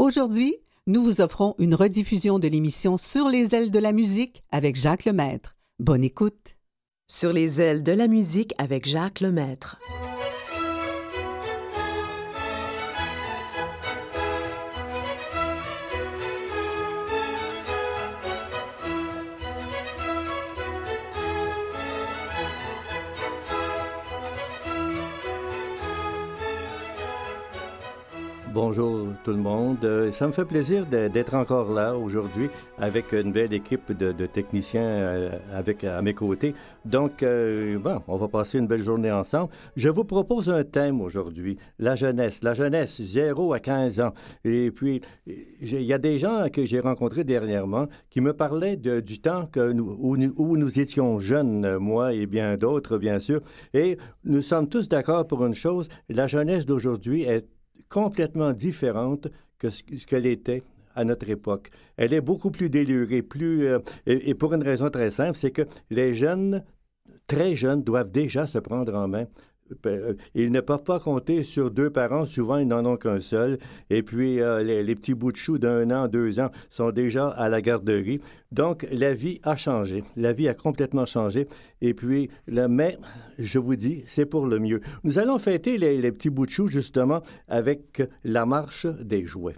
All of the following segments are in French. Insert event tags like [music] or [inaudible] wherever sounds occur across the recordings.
Aujourd'hui, nous vous offrons une rediffusion de l'émission Sur les ailes de la musique avec Jacques Lemaître. Bonne écoute. Sur les ailes de la musique avec Jacques Lemaître. Tout le monde. Euh, ça me fait plaisir d'être encore là aujourd'hui avec une belle équipe de, techniciens euh, avec à mes côtés. Donc, euh, bon, on va passer une belle journée ensemble. Je vous propose un thème aujourd'hui, la jeunesse. La jeunesse, 0 à 15 ans. Et puis, il y a des gens que j'ai rencontrés dernièrement qui me parlaient du temps que nous, où, où, nous étions jeunes, moi et bien d'autres, bien sûr. Et nous sommes tous d'accord pour une chose, la jeunesse d'aujourd'hui est complètement différente que ce, qu'elle était à notre époque. Elle est beaucoup plus délurée, plus euh, et, pour une raison très simple, c'est que les jeunes, très jeunes, doivent déjà se prendre en main. Euh, ils ne peuvent pas compter sur deux parents, souvent ils n'en ont qu'un seul. Et puis euh, les, petits bouts de chou d'un an, deux ans sont déjà à la garderie. Donc la vie a changé, la vie a complètement changé. Et puis le mais, je vous dis, c'est pour le mieux. Nous allons fêter les, les petits bouts de chou justement avec la marche des jouets.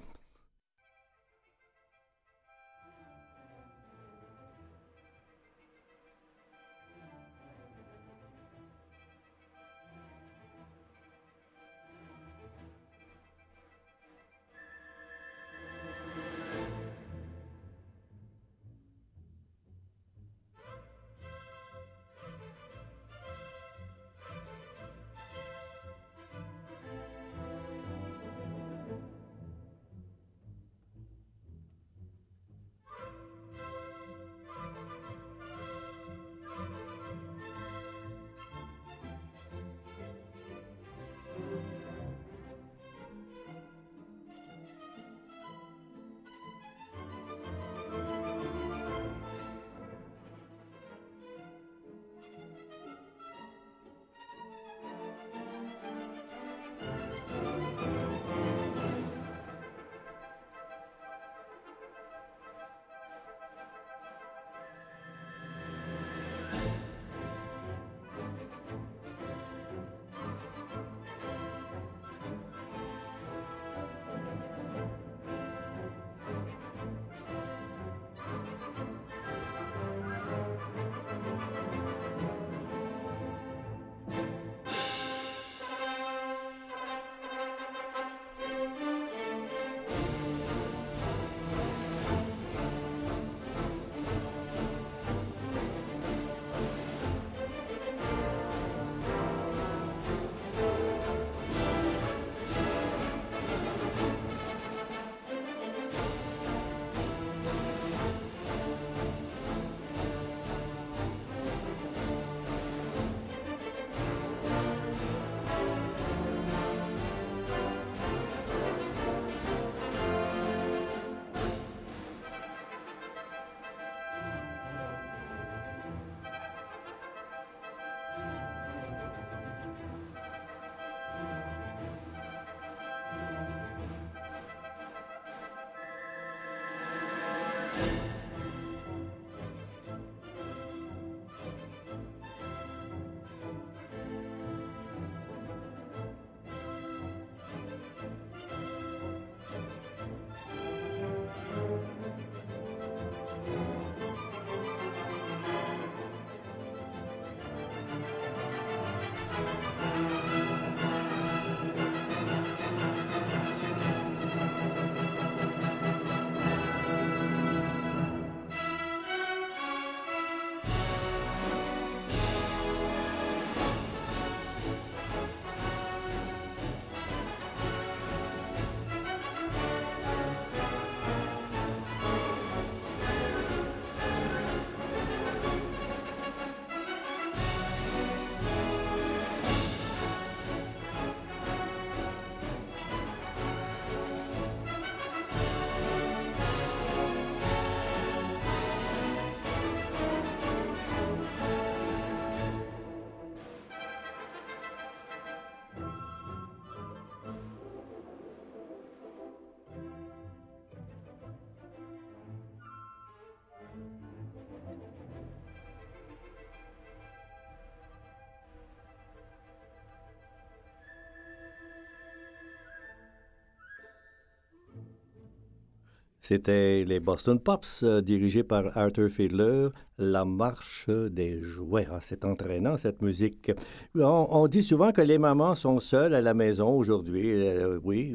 C'était les Boston Pops, euh, dirigés par Arthur Fiedler, La marche des jouets. Ah, c'est entraînant, cette musique. On, dit souvent que les mamans sont seules à la maison aujourd'hui. Euh, oui,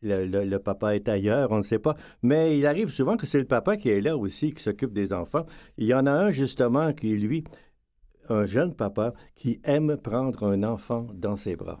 le, papa est ailleurs, on ne sait pas. Mais il arrive souvent que c'est le papa qui est là aussi, qui s'occupe des enfants. Il y en a un, justement, qui, lui, un jeune papa, qui aime prendre un enfant dans ses bras.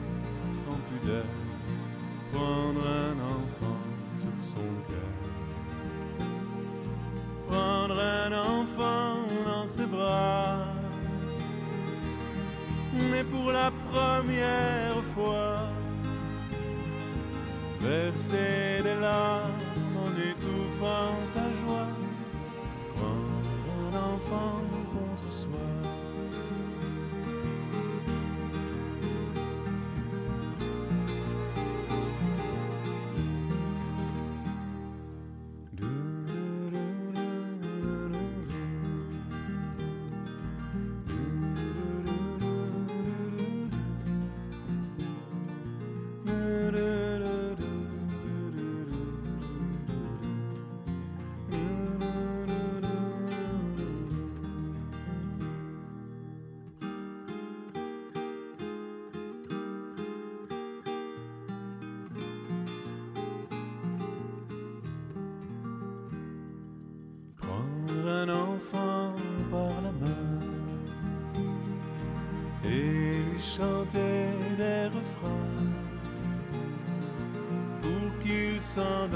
sans pudeur, prendre un enfant sur son cœur, prendre un enfant dans ses bras, mais pour la première fois, verser des larmes en étouffant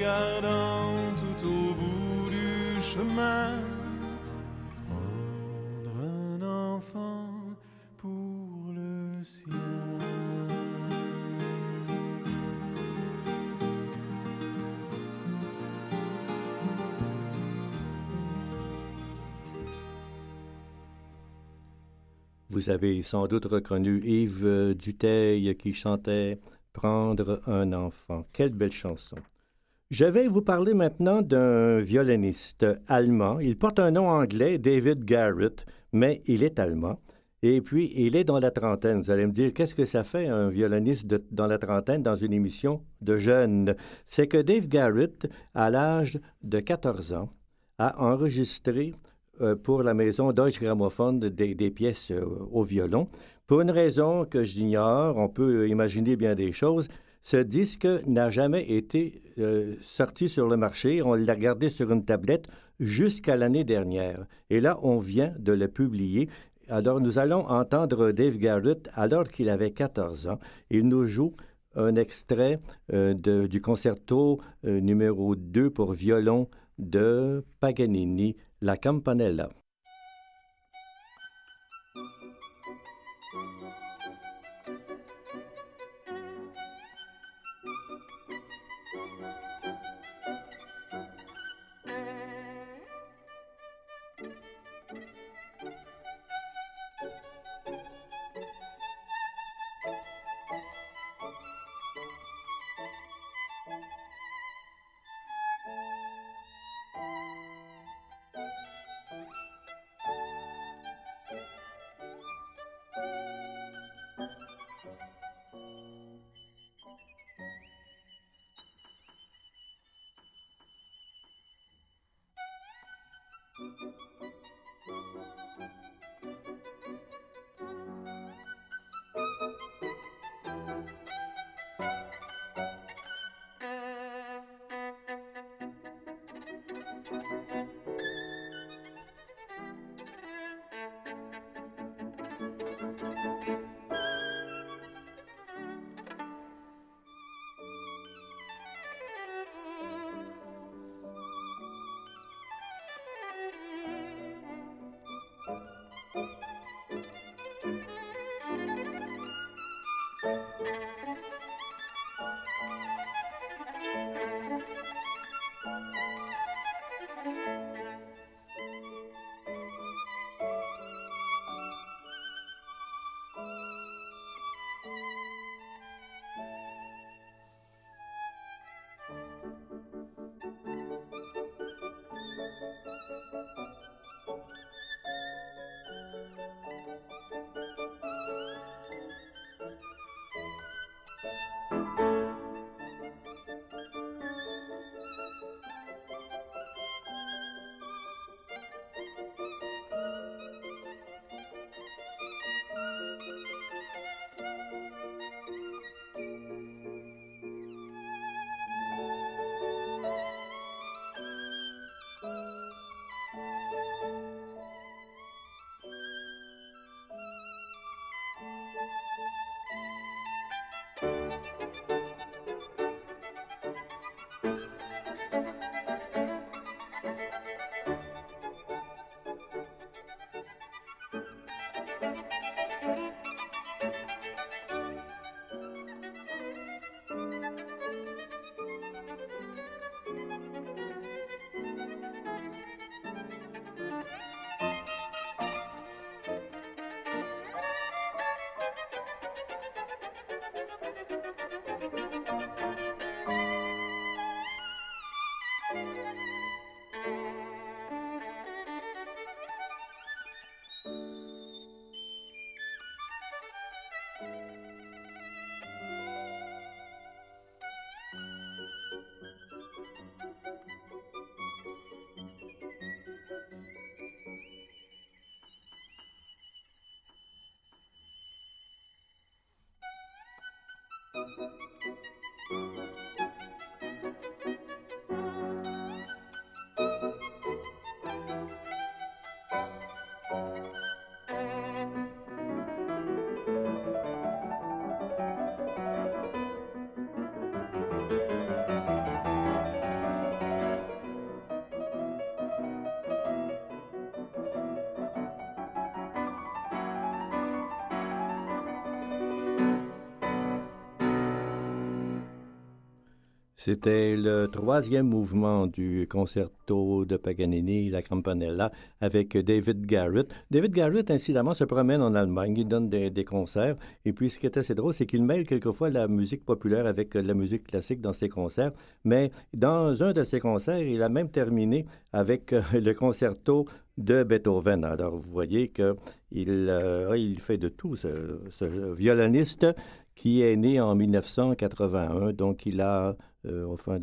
tout au bout du chemin Vous avez sans doute reconnu Yves Duteil qui chantait Prendre un enfant. Quelle belle chanson. Je vais vous parler maintenant d'un violoniste allemand. Il porte un nom anglais, David Garrett, mais il est allemand. Et puis, il est dans la trentaine. Vous allez me dire, qu'est-ce que ça fait un violoniste dans la trentaine dans une émission de jeunes? C'est que Dave Garrett, à l'âge de 14 ans, a enregistré euh, pour la maison Deutsche Grammophon des, pièces euh, au violon. Pour une raison que j'ignore, on peut imaginer bien des choses. Ce disque n'a jamais été euh, sorti sur le marché. On l'a gardé sur une tablette jusqu'à l'année dernière. Et là, on vient de le publier. Alors, nous allons entendre Dave Garrett alors qu'il avait 14 ans. Il nous joue un extrait euh, du concerto euh, numéro 2 pour violon de Paganini, La Campanella. C'était le troisième mouvement du concerto de Paganini, la Campanella, avec David Garrett. David Garrett, incidemment, se promène en Allemagne, il donne des, concerts. Et puis, ce qui est assez drôle, c'est qu'il mêle quelquefois la musique populaire avec la musique classique dans ses concerts. Mais dans un de ses concerts, il a même terminé avec euh, [laughs] le concerto de Beethoven. Alors, vous voyez qu'il euh, il fait de tout, ce, ce violoniste qui est né en 1981. Donc, il a euh, enfin,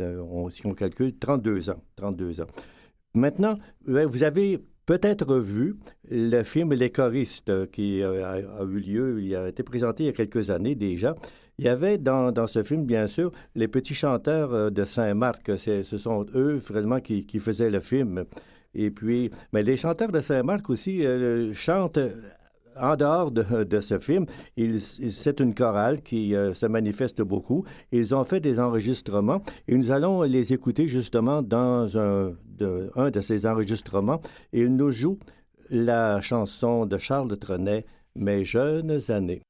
si on calcule, 32 ans. 32 ans. Maintenant, vous avez peut-être vu le film Les choristes qui euh, a, eu lieu, il a été présenté il y a quelques années déjà. Il y avait dans, dans ce film, bien sûr, les petits chanteurs euh, de Saint-Marc. Ce sont eux, vraiment, qui, qui, faisaient le film. Et puis, mais les chanteurs de Saint-Marc aussi chantent en dehors de, ce film, c'est une chorale qui euh, se manifeste beaucoup. Ils ont fait des enregistrements et nous allons les écouter justement dans un de, un de ces enregistrements. ils nous jouent la chanson de Charles Trenet, Mes jeunes années.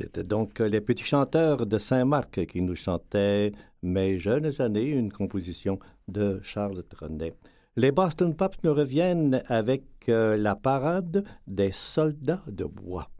C'était donc les petits chanteurs de Saint-Marc qui nous chantaient Mes jeunes années, une composition de Charles Trenet. Les Boston Pops nous reviennent avec euh, la parade des soldats de bois.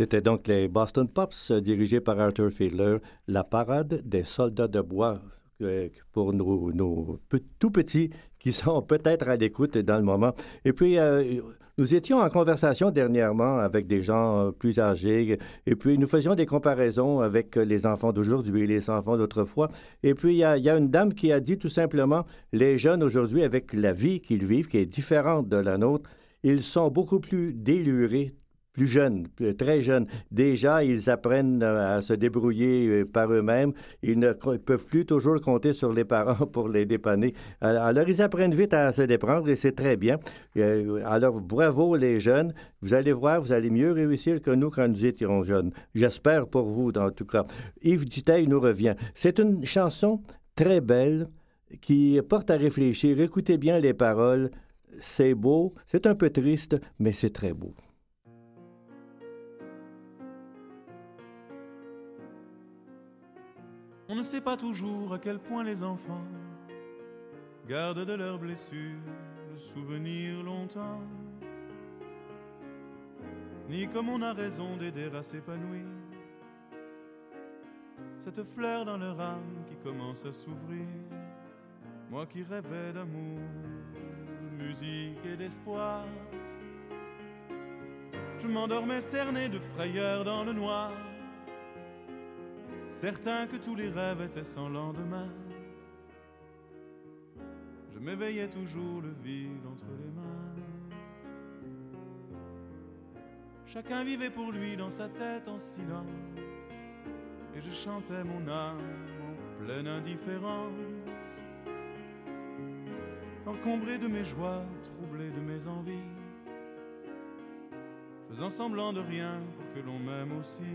C'était donc les Boston Pops, dirigés par Arthur Fiedler, la parade des soldats de bois pour nos, tout petits qui sont peut-être à l'écoute dans le moment. Et puis, euh, nous étions en conversation dernièrement avec des gens euh, plus âgés, et puis nous faisions des comparaisons avec les enfants d'aujourd'hui, les enfants d'autrefois. Et puis, il y, il y, a, une dame qui a dit tout simplement, les jeunes aujourd'hui, avec la vie qu'ils vivent, qui est différente de la nôtre, ils sont beaucoup plus délurés, plus jeunes, très jeunes. Déjà, ils apprennent euh, à se débrouiller euh, par eux-mêmes. Ils ne peuvent plus toujours compter sur les parents [laughs] pour les dépanner. Alors, ils apprennent vite à se déprendre et c'est très bien. Euh, alors, bravo les jeunes. Vous allez voir, vous allez mieux réussir que nous quand nous étions jeunes. J'espère pour vous, en tout cas. Yves Duteil nous revient. C'est une chanson très belle qui porte à réfléchir. Écoutez bien les paroles. C'est beau, c'est un peu triste, mais c'est très beau. On ne sait pas toujours à quel point les enfants gardent de leurs blessures le souvenir longtemps, ni comme on a raison d'aider à s'épanouir. Cette fleur dans leur âme qui commence à s'ouvrir. Moi qui rêvais d'amour, de musique et d'espoir, je m'endormais cerné de frayeur dans le noir certain que tous les rêves étaient sans lendemain. Je m'éveillais toujours le vide entre les mains. Chacun vivait pour lui dans sa tête en silence, et je chantais mon âme en pleine indifférence. Encombré de mes joies, troublé de mes envies, faisant semblant de rien pour que l'on m'aime aussi.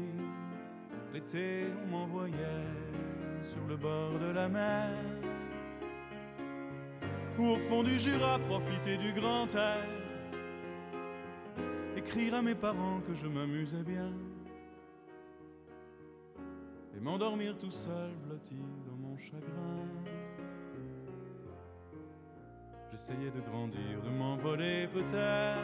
L'été, on m'envoyait sur le bord de la mer. Ou au fond du Jura, profiter du grand air. Écrire à mes parents que je m'amusais bien. Et m'endormir tout seul, blotti dans mon chagrin. J'essayais de grandir, de m'envoler peut-être.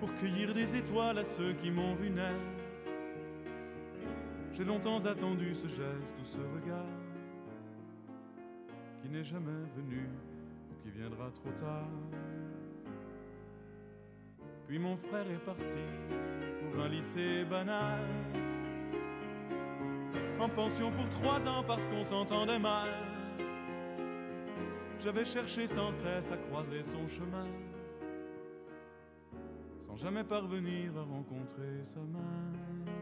Pour cueillir des étoiles à ceux qui m'ont vu naître j'ai longtemps attendu ce geste ou ce regard qui n'est jamais venu ou qui viendra trop tard. Puis mon frère est parti pour un lycée banal, en pension pour trois ans parce qu'on s'entendait mal. J'avais cherché sans cesse à croiser son chemin, sans jamais parvenir à rencontrer sa main.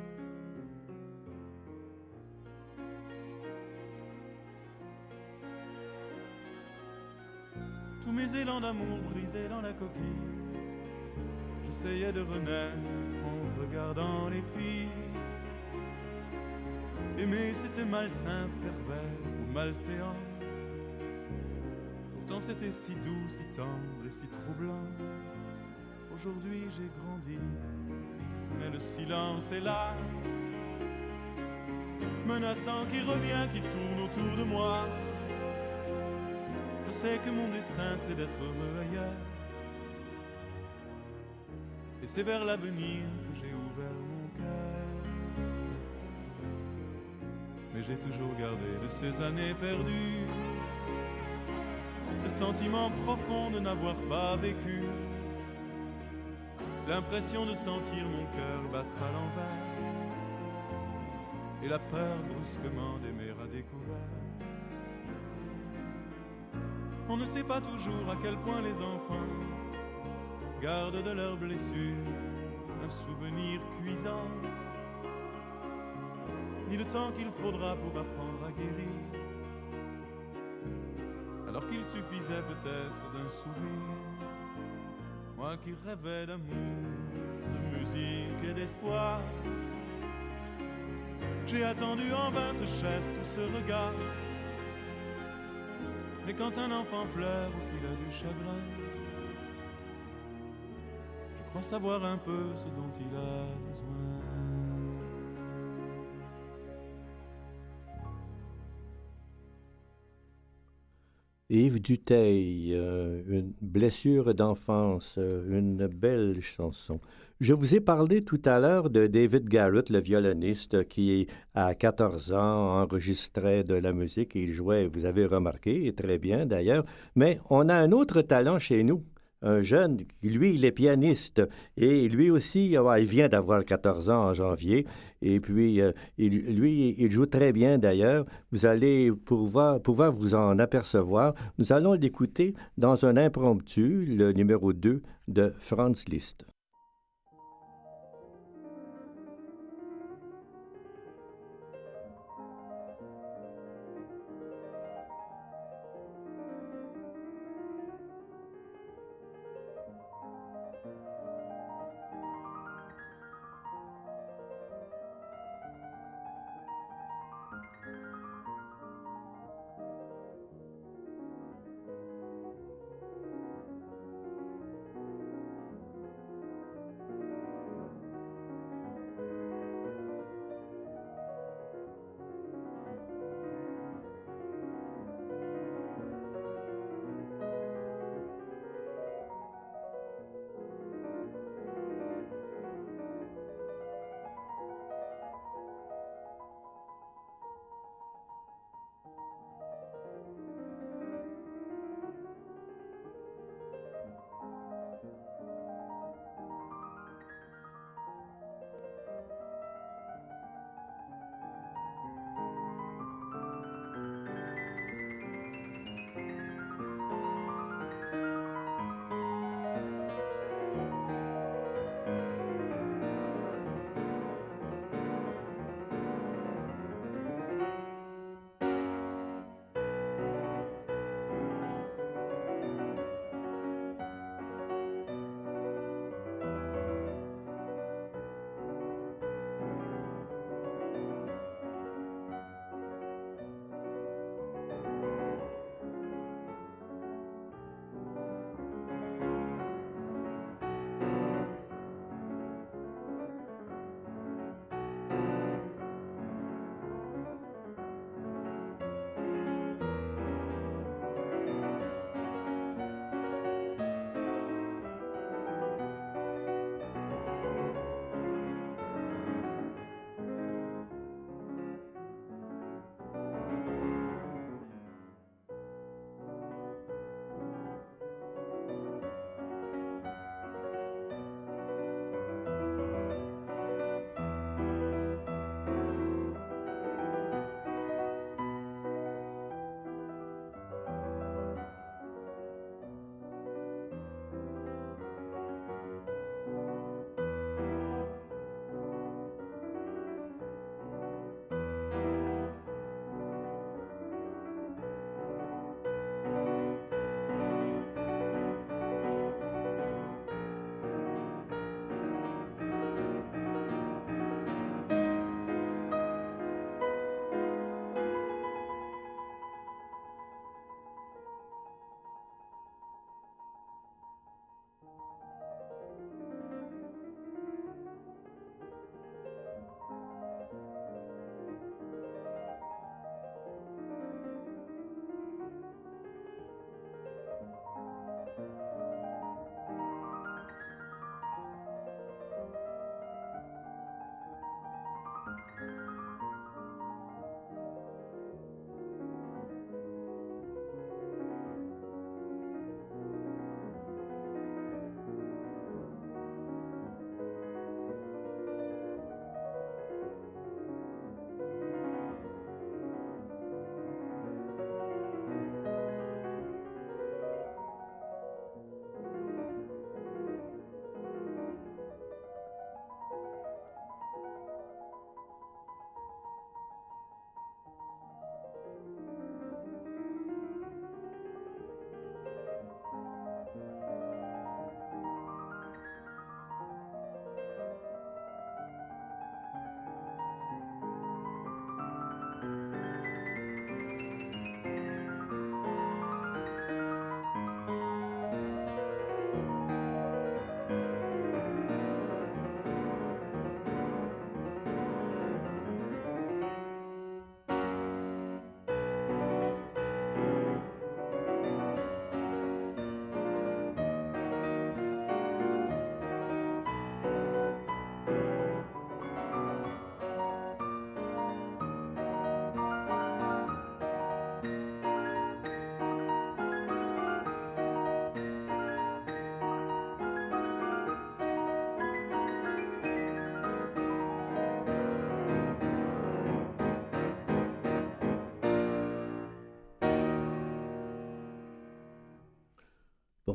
Tous mes élans d'amour brisés dans la coquille. J'essayais de renaître en regardant les filles. Aimer c'était malsain, pervers ou malséant. Pourtant c'était si doux, si tendre et si troublant. Aujourd'hui j'ai grandi, mais le silence est là. Menaçant qui revient, qui tourne autour de moi. Je sais que mon destin c'est d'être heureux ailleurs. Et c'est vers l'avenir que j'ai ouvert mon cœur. Mais j'ai toujours gardé de ces années perdues le sentiment profond de n'avoir pas vécu. L'impression de sentir mon cœur battre à l'envers. Et la peur brusquement d'aimer à découvert. On ne sait pas toujours à quel point les enfants gardent de leurs blessures un souvenir cuisant, ni le temps qu'il faudra pour apprendre à guérir, alors qu'il suffisait peut-être d'un sourire. Moi qui rêvais d'amour, de musique et d'espoir, j'ai attendu en vain ce geste ou ce regard mais quand un enfant pleure ou qu'il a du chagrin, je crois savoir un peu ce dont il a besoin. Yves Duteil, euh, une blessure d'enfance, euh, une belle chanson. Je vous ai parlé tout à l'heure de David Garrett, le violoniste qui, à 14 ans, enregistrait de la musique et il jouait, vous avez remarqué, très bien d'ailleurs. Mais on a un autre talent chez nous un jeune, lui, il est pianiste et lui aussi, il vient d'avoir 14 ans en janvier et puis euh, lui, il joue très bien d'ailleurs. Vous allez pouvoir, pouvoir vous en apercevoir. Nous allons l'écouter dans un impromptu, le numéro 2 de Franz Liszt.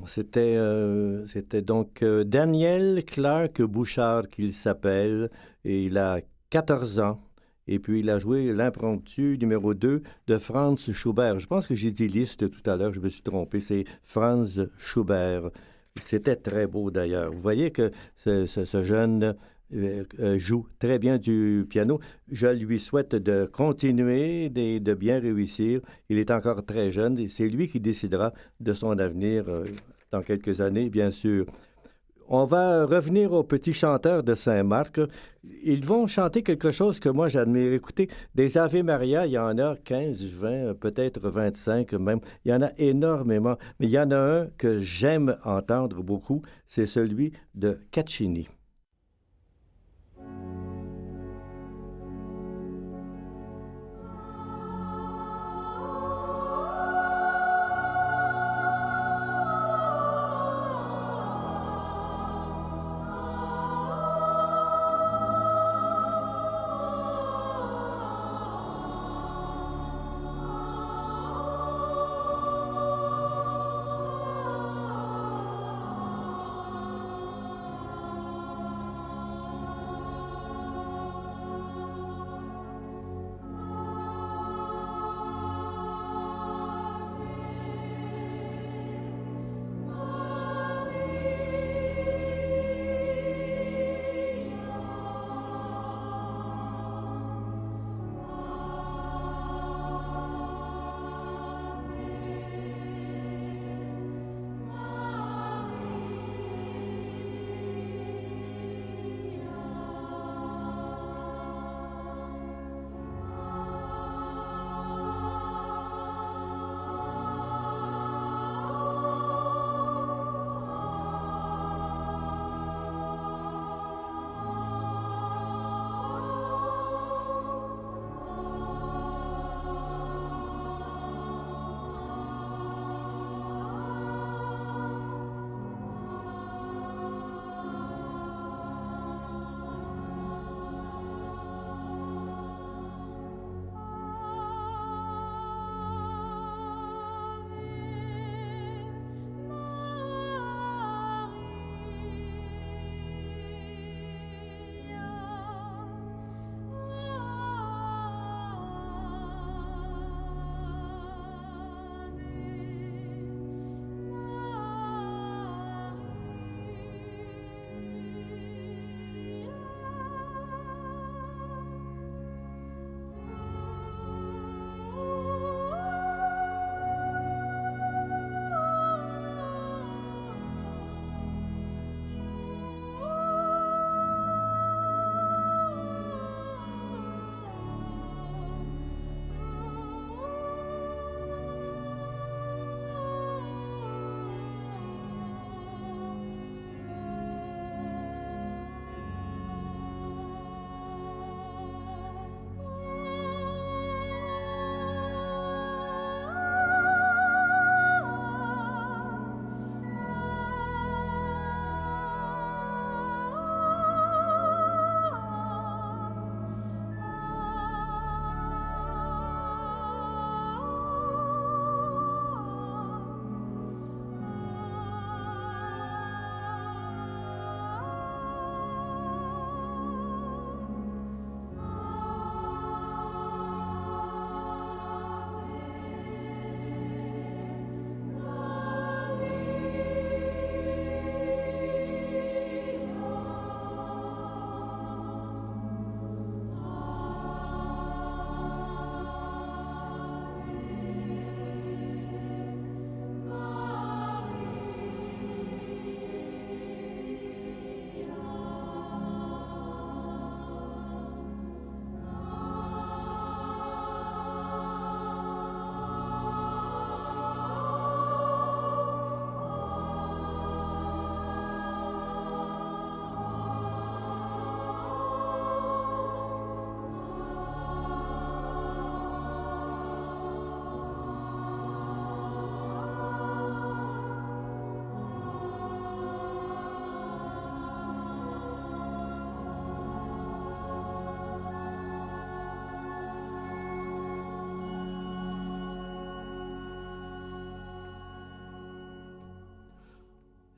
C'était euh, c'était donc euh, Daniel Clark Bouchard qu'il s'appelle et il a 14 ans. Et puis il a joué l'impromptu numéro 2 de Franz Schubert. Je pense que j'ai dit liste tout à l'heure, je me suis trompé, c'est Franz Schubert. C'était très beau d'ailleurs. Vous voyez que ce, ce- jeune euh, joue très bien du piano. Je lui souhaite de continuer, de, de bien réussir. Il est encore très jeune et c'est lui qui décidera de son avenir dans quelques années, bien sûr. On va revenir aux petits chanteurs de Saint-Marc. Ils vont chanter quelque chose que moi j'admire. Écoutez, des Ave Maria, il y en a 15, 20, peut-être 25 même. Il y en a énormément. Mais il y en a un que j'aime entendre beaucoup, c'est celui de Caccini.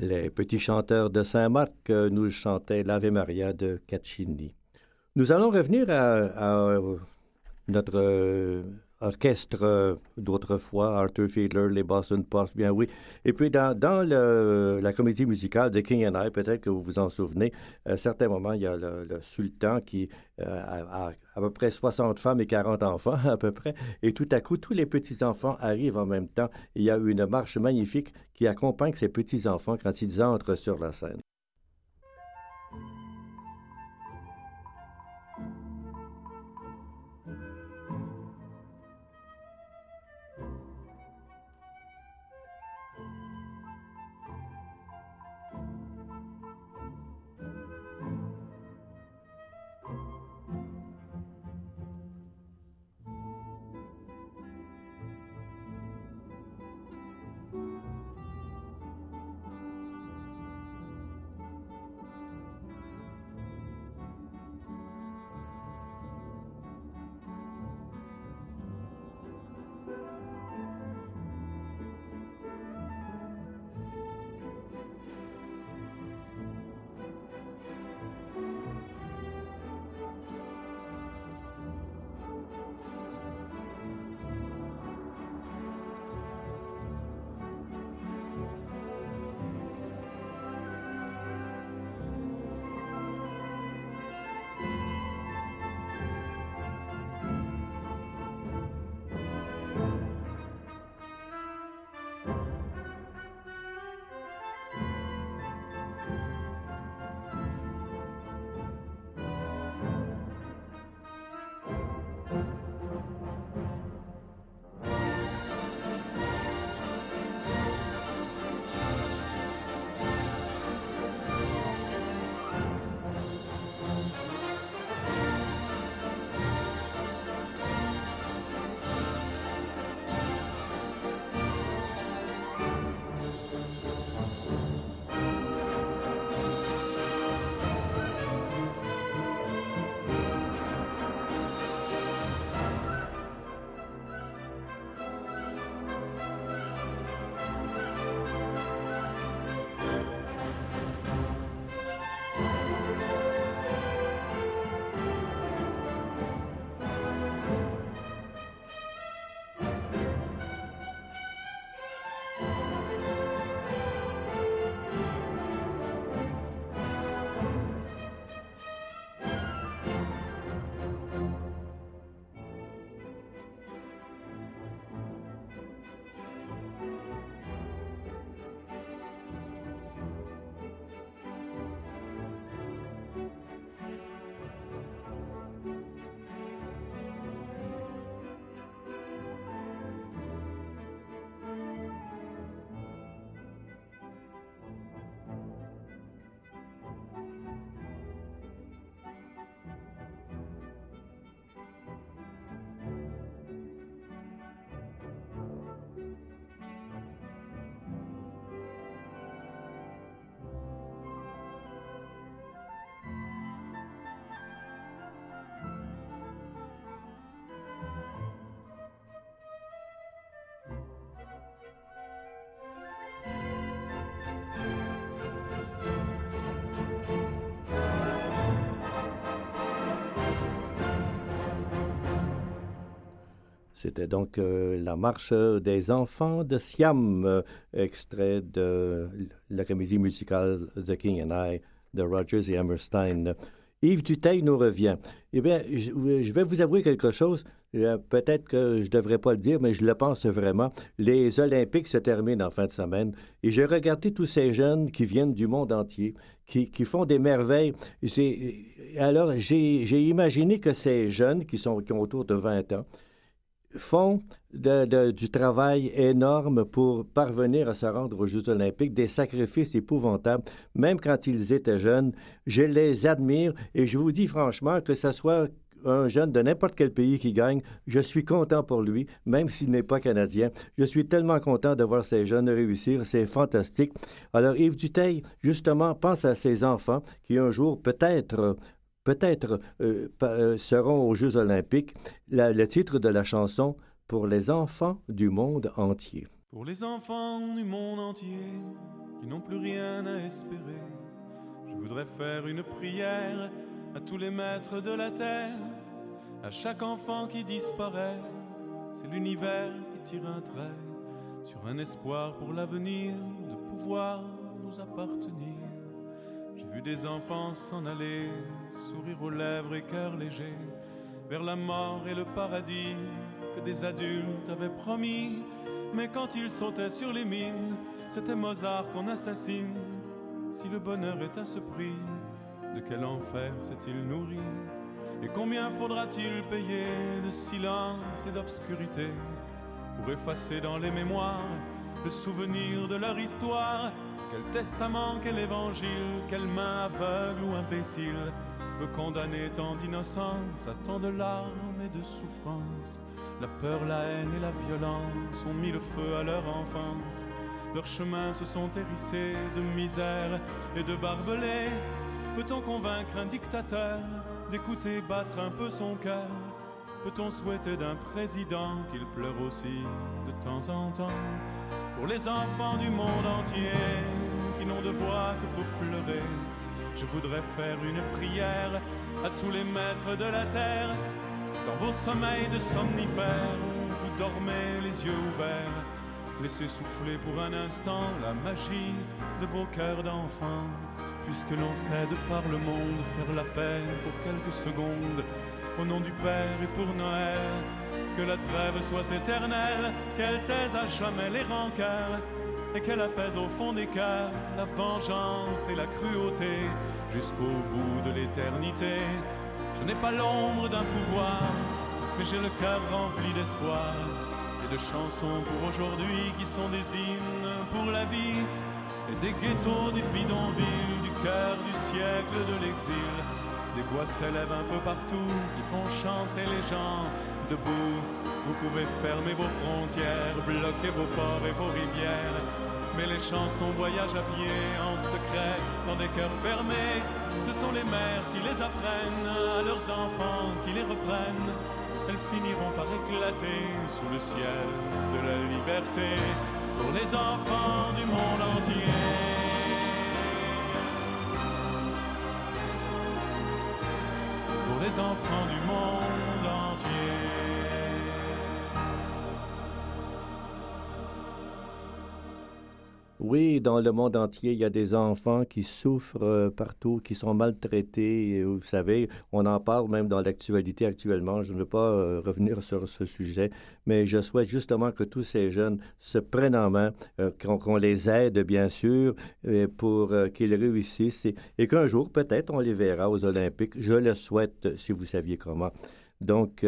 Les petits chanteurs de Saint-Marc nous chantaient l'Ave Maria de Caccini. Nous allons revenir à, notre orchestre euh, d'autrefois, Arthur Fiedler, les Boston Pops, bien oui. Et puis dans, la comédie musicale de King and I, peut-être que vous vous en souvenez, à certains moments, il y a le, sultan qui euh, a, à peu près 60 femmes et 40 enfants [laughs] à peu près, et tout à coup, tous les petits-enfants arrivent en même temps. Il y a une marche magnifique qui accompagne ces petits-enfants quand ils entrent sur la scène. C'était donc euh, la marche des enfants de Siam, euh, extrait de la comédie musicale The King and I de Rogers et Hammerstein. Yves Duteil nous revient. Eh bien, je, vais vous avouer quelque chose. Euh, peut-être que je ne devrais pas le dire, mais je le pense vraiment. Les Olympiques se terminent en fin de semaine et j'ai regardé tous ces jeunes qui viennent du monde entier, qui, qui font des merveilles. Alors, j'ai imaginé que ces jeunes qui, sont, qui ont autour de 20 ans, font du travail énorme pour parvenir à se rendre aux Jeux olympiques, des sacrifices épouvantables, même quand ils étaient jeunes. Je les admire et je vous dis franchement que ce soit un jeune de n'importe quel pays qui gagne, je suis content pour lui, même s'il n'est pas canadien. Je suis tellement content de voir ces jeunes réussir, c'est fantastique. Alors Yves Duteil, justement, pense à ces enfants qui un jour peut-être peut-être euh, euh, seront aux Jeux olympiques. le titre de la chanson Pour les enfants du monde entier. Pour les enfants du monde entier qui n'ont plus rien à espérer. Je voudrais faire une prière à tous les maîtres de la terre, à chaque enfant qui disparaît. C'est l'univers qui tire un trait sur un espoir pour l'avenir de pouvoir nous appartenir. Vu des enfants s'en aller, sourire aux lèvres et cœur léger, vers la mort et le paradis que des adultes avaient promis. Mais quand ils sautaient sur les mines, c'était Mozart qu'on assassine. Si le bonheur est à ce prix, de quel enfer s'est-il nourri? Et combien faudra-t-il payer de silence et d'obscurité pour effacer dans les mémoires le souvenir de leur histoire? Quel testament, quel évangile, quelle main aveugle ou imbécile peut condamner tant d'innocence à tant de larmes et de souffrances La peur, la haine et la violence ont mis le feu à leur enfance. Leurs chemins se sont hérissés de misère et de barbelés. Peut-on convaincre un dictateur d'écouter battre un peu son cœur? Peut-on souhaiter d'un président qu'il pleure aussi de temps en temps? Pour les enfants du monde entier qui n'ont de voix que pour pleurer, je voudrais faire une prière à tous les maîtres de la terre. Dans vos sommeils de somnifères où vous dormez les yeux ouverts, laissez souffler pour un instant la magie de vos cœurs d'enfants. Puisque l'on sait de par le monde faire la peine pour quelques secondes, au nom du Père et pour Noël, que la trêve soit éternelle, qu'elle taise à jamais les rancœurs et qu'elle apaise au fond des cœurs la vengeance et la cruauté jusqu'au bout de l'éternité. Je n'ai pas l'ombre d'un pouvoir, mais j'ai le cœur rempli d'espoir et de chansons pour aujourd'hui qui sont des hymnes pour la vie et des ghettos, des bidonvilles, du cœur du siècle de l'exil. Des voix s'élèvent un peu partout qui font chanter les gens debout. Vous pouvez fermer vos frontières, bloquer vos ports et vos rivières. Mais les chansons voyagent à pied, en secret, dans des cœurs fermés. Ce sont les mères qui les apprennent à leurs enfants, qui les reprennent. Elles finiront par éclater sous le ciel de la liberté pour les enfants du monde entier. Pour les enfants du monde Oui, dans le monde entier, il y a des enfants qui souffrent euh, partout, qui sont maltraités. Vous savez, on en parle même dans l'actualité actuellement. Je ne veux pas euh, revenir sur ce sujet, mais je souhaite justement que tous ces jeunes se prennent en main, euh, qu'on les aide, bien sûr, pour qu'ils réussissent et, qu'un jour, peut-être, on les verra aux Olympiques. Je le souhaite, si vous saviez comment. Donc,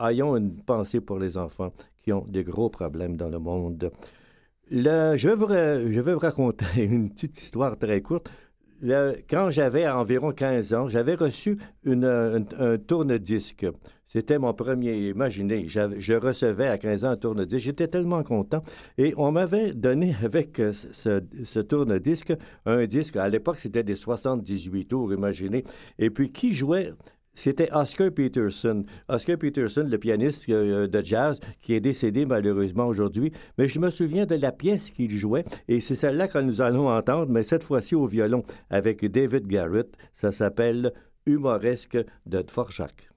ayons une pensée pour les enfants qui ont des gros problèmes dans le monde. Je, vais vous raconter [laughs] une petite histoire très courte. Quand j'avais environ 15 ans, j'avais reçu un, tourne-disque. C'était mon premier, imaginez, je recevais à 15 ans un tourne-disque. J'étais tellement content. Et on m'avait donné [laughs] avec euh, ce, ce tourne-disque un disque. À l'époque, c'était des 78 tours, imaginez. Et puis, qui jouait c'était Oscar Peterson. Oscar Peterson, le pianiste euh, de jazz, qui est décédé malheureusement aujourd'hui. Mais je me souviens de la pièce qu'il jouait, et c'est celle-là que nous allons entendre, mais cette fois-ci au violon, avec David Garrett. Ça s'appelle Humoresque de Dvorak.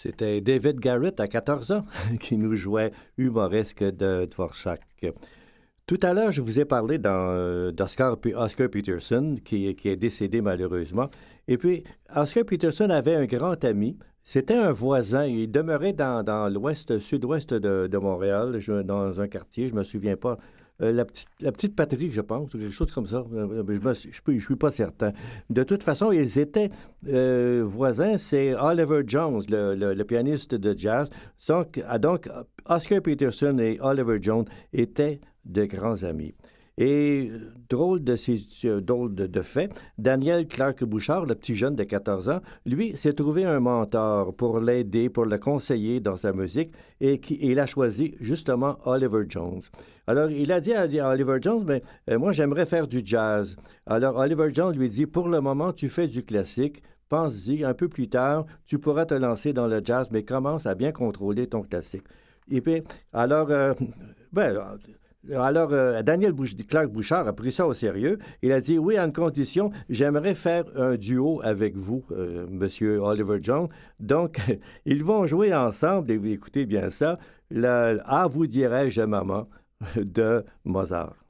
C'était David Garrett, à 14 ans, [laughs] qui nous jouait Humoresque de Dvorak. Tout à l'heure, je vous ai parlé euh, d'Oscar Oscar Peterson, qui, est décédé malheureusement. Et puis, Oscar Peterson avait un grand ami. C'était un voisin. Il demeurait dans, l'ouest, sud-ouest de, de Montréal, dans un quartier, je ne me souviens pas la, petite, la petite patrie, je pense, quelque chose comme ça. Euh, je ne suis pas certain. De toute façon, ils étaient euh, voisins. C'est Oliver Jones, le, le, pianiste de jazz. Donc, ah, donc, Oscar Peterson et Oliver Jones étaient de grands amis. Et drôle de, ces, drôle de, de, fait, Daniel Clark Bouchard, le petit jeune de 14 ans, lui s'est trouvé un mentor pour l'aider, pour le conseiller dans sa musique, et, il a choisi justement Oliver Jones. Alors, il a dit à, Oliver Jones, mais ben, moi j'aimerais faire du jazz. Alors, Oliver Jones lui dit, pour le moment, tu fais du classique, pense-y, un peu plus tard, tu pourras te lancer dans le jazz, mais commence à bien contrôler ton classique. Et puis, alors, euh, ben, alors, euh, Daniel Clark Bouchard a pris ça au sérieux. Il a dit, oui, une condition, j'aimerais faire un duo avec vous, euh, Monsieur Oliver Jones. Donc, [laughs] ils vont jouer ensemble, et vous écoutez bien ça, le Ah, vous dirais-je, maman, [laughs] de Mozart.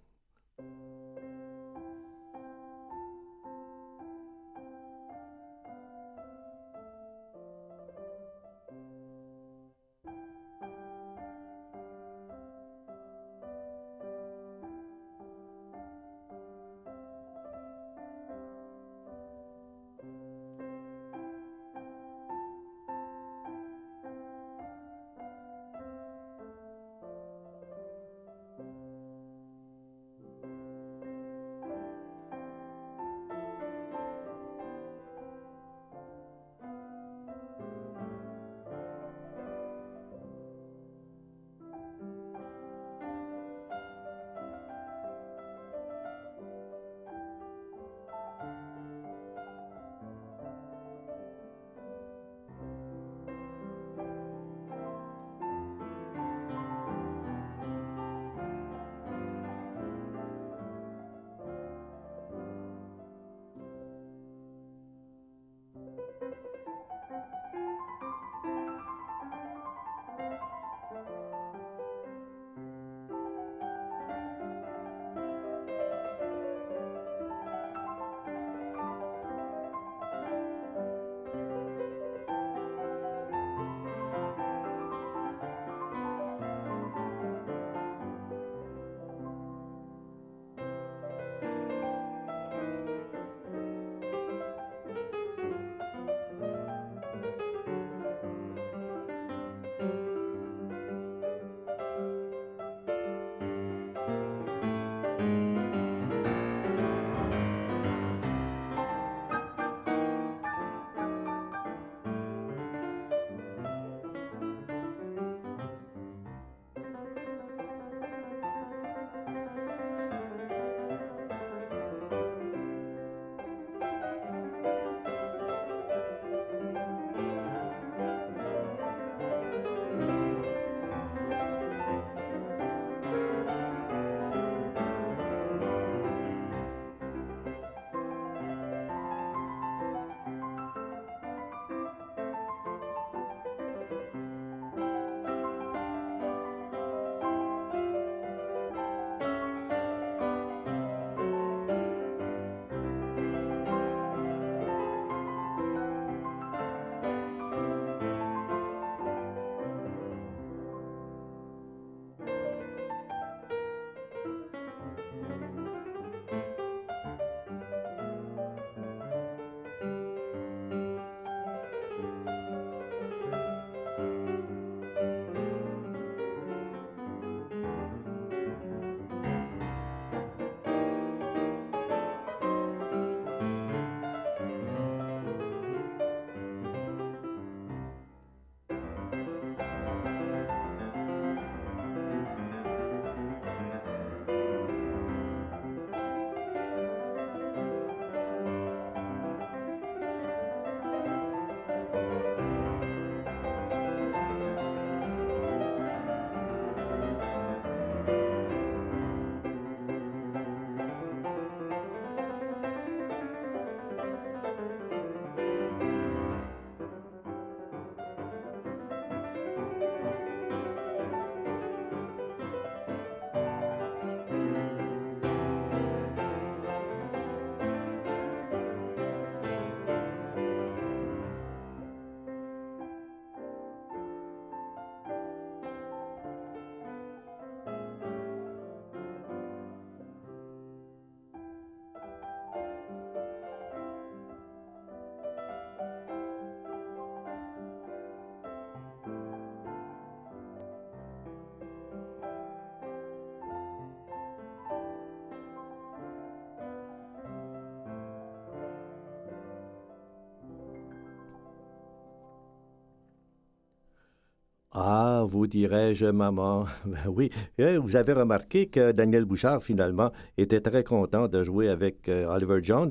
Ah, vous dirais-je, maman. [laughs] Ben oui, eh, vous avez remarqué que Daniel Bouchard, finalement, était très content de jouer avec euh, Oliver John.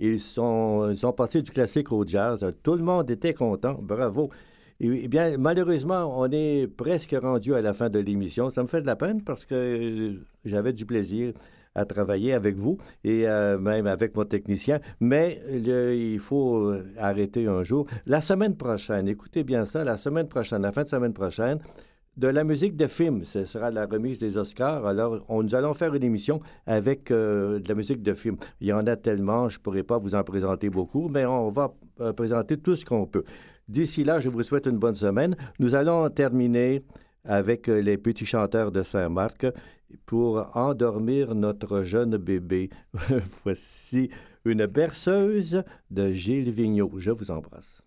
Ils sont, ils sont passés du classique au jazz. Tout le monde était content. Bravo. Eh bien, malheureusement, on est presque rendu à la fin de l'émission. Ça me fait de la peine parce que j'avais du plaisir à travailler avec vous et euh, même avec mon technicien. Mais il faut arrêter un jour. La semaine prochaine, écoutez bien ça, la semaine prochaine, la fin de semaine prochaine, de la musique de film. Ce sera la remise des Oscars. Alors, on, nous allons faire une émission avec euh, de la musique de film. Il y en a tellement, je ne pourrais pas vous en présenter beaucoup, mais on va euh, présenter tout ce qu'on peut. D'ici là, je vous souhaite une bonne semaine. Nous allons terminer avec les petits chanteurs de Saint-Marc pour endormir notre jeune bébé. [laughs] Voici une berceuse de Gilles Vigneault. Je vous embrasse.